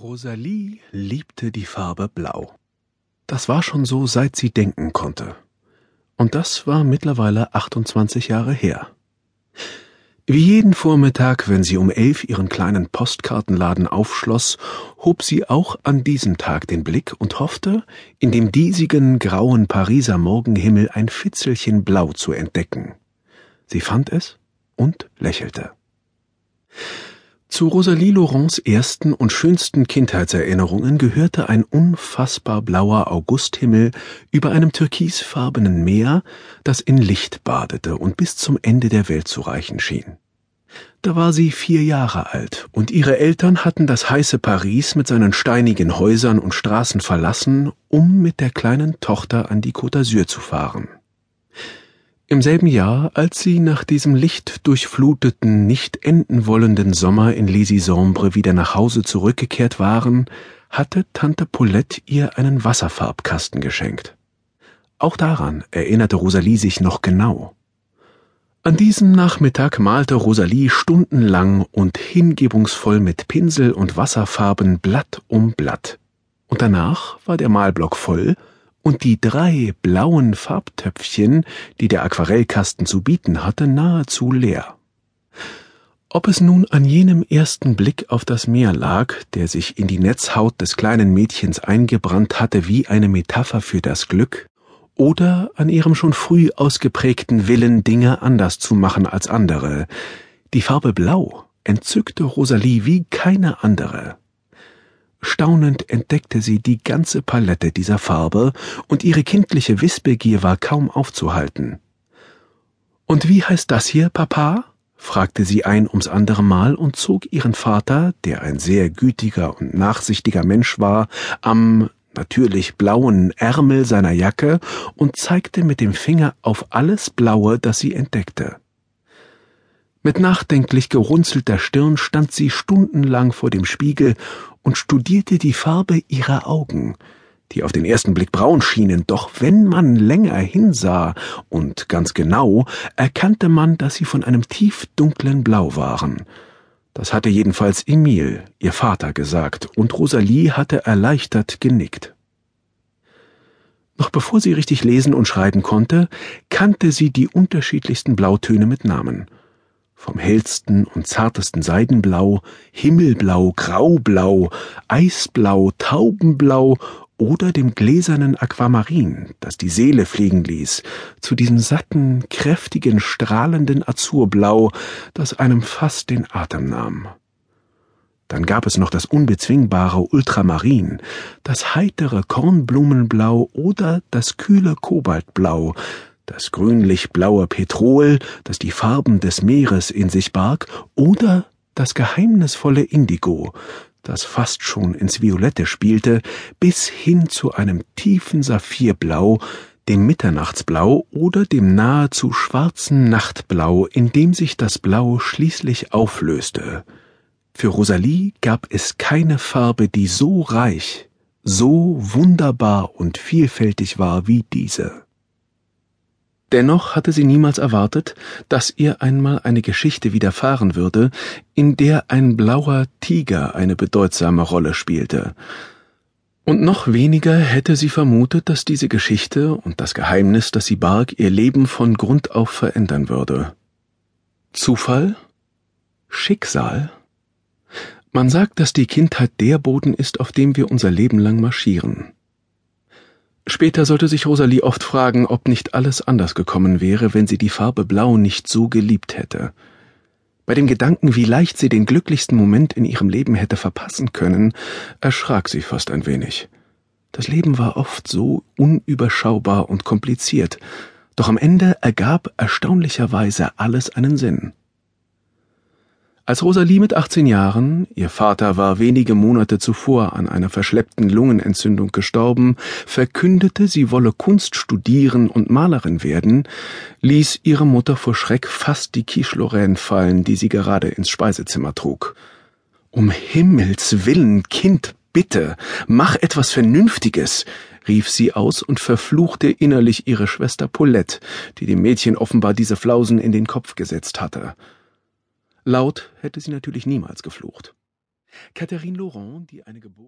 Rosalie liebte die Farbe Blau. Das war schon so, seit sie denken konnte. Und das war mittlerweile 28 Jahre her. Wie jeden Vormittag, wenn sie um elf ihren kleinen Postkartenladen aufschloss, hob sie auch an diesem Tag den Blick und hoffte, in dem diesigen, grauen Pariser Morgenhimmel ein Fitzelchen Blau zu entdecken. Sie fand es und lächelte. Zu Rosalie Laurents ersten und schönsten Kindheitserinnerungen gehörte ein unfassbar blauer Augusthimmel über einem türkisfarbenen Meer, das in Licht badete und bis zum Ende der Welt zu reichen schien. Da war sie vier Jahre alt, und ihre Eltern hatten das heiße Paris mit seinen steinigen Häusern und Straßen verlassen, um mit der kleinen Tochter an die Côte d'Azur zu fahren. Im selben Jahr, als sie nach diesem lichtdurchfluteten, nicht enden wollenden Sommer in Lesisombre wieder nach Hause zurückgekehrt waren, hatte Tante Paulette ihr einen Wasserfarbkasten geschenkt. Auch daran erinnerte Rosalie sich noch genau. An diesem Nachmittag malte Rosalie stundenlang und hingebungsvoll mit Pinsel und Wasserfarben Blatt um Blatt. Und danach war der Malblock voll und die drei blauen Farbtöpfchen, die der Aquarellkasten zu bieten hatte, nahezu leer. Ob es nun an jenem ersten Blick auf das Meer lag, der sich in die Netzhaut des kleinen Mädchens eingebrannt hatte wie eine Metapher für das Glück, oder an ihrem schon früh ausgeprägten Willen, Dinge anders zu machen als andere. Die Farbe Blau entzückte Rosalie wie keine andere. Staunend entdeckte sie die ganze Palette dieser Farbe, und ihre kindliche Wissbegier war kaum aufzuhalten. Und wie heißt das hier, Papa? fragte sie ein ums andere Mal und zog ihren Vater, der ein sehr gütiger und nachsichtiger Mensch war, am natürlich blauen Ärmel seiner Jacke und zeigte mit dem Finger auf alles Blaue, das sie entdeckte. Mit nachdenklich gerunzelter Stirn stand sie stundenlang vor dem Spiegel und studierte die Farbe ihrer Augen, die auf den ersten Blick braun schienen, doch wenn man länger hinsah und ganz genau, erkannte man, dass sie von einem tiefdunklen Blau waren. Das hatte jedenfalls Emil, ihr Vater, gesagt, und Rosalie hatte erleichtert genickt. Noch bevor sie richtig lesen und schreiben konnte, kannte sie die unterschiedlichsten Blautöne mit Namen vom hellsten und zartesten Seidenblau, Himmelblau, Graublau, Eisblau, Taubenblau oder dem gläsernen Aquamarin, das die Seele fliegen ließ, zu diesem satten, kräftigen, strahlenden Azurblau, das einem fast den Atem nahm. Dann gab es noch das unbezwingbare Ultramarin, das heitere Kornblumenblau oder das kühle Kobaltblau, das grünlich-blaue Petrol, das die Farben des Meeres in sich barg, oder das geheimnisvolle Indigo, das fast schon ins Violette spielte, bis hin zu einem tiefen Saphirblau, dem Mitternachtsblau oder dem nahezu schwarzen Nachtblau, in dem sich das Blau schließlich auflöste. Für Rosalie gab es keine Farbe, die so reich, so wunderbar und vielfältig war wie diese. Dennoch hatte sie niemals erwartet, dass ihr einmal eine Geschichte widerfahren würde, in der ein blauer Tiger eine bedeutsame Rolle spielte. Und noch weniger hätte sie vermutet, dass diese Geschichte und das Geheimnis, das sie barg, ihr Leben von Grund auf verändern würde. Zufall? Schicksal? Man sagt, dass die Kindheit der Boden ist, auf dem wir unser Leben lang marschieren. Später sollte sich Rosalie oft fragen, ob nicht alles anders gekommen wäre, wenn sie die Farbe Blau nicht so geliebt hätte. Bei dem Gedanken, wie leicht sie den glücklichsten Moment in ihrem Leben hätte verpassen können, erschrak sie fast ein wenig. Das Leben war oft so unüberschaubar und kompliziert, doch am Ende ergab erstaunlicherweise alles einen Sinn. Als Rosalie mit 18 Jahren, ihr Vater war wenige Monate zuvor an einer verschleppten Lungenentzündung gestorben, verkündete, sie wolle Kunst studieren und Malerin werden, ließ ihre Mutter vor Schreck fast die Quiche fallen, die sie gerade ins Speisezimmer trug. Um Himmels willen, Kind, bitte, mach etwas Vernünftiges, rief sie aus und verfluchte innerlich ihre Schwester Paulette, die dem Mädchen offenbar diese Flausen in den Kopf gesetzt hatte. Laut hätte sie natürlich niemals geflucht. Catherine Laurent, die eine Geburt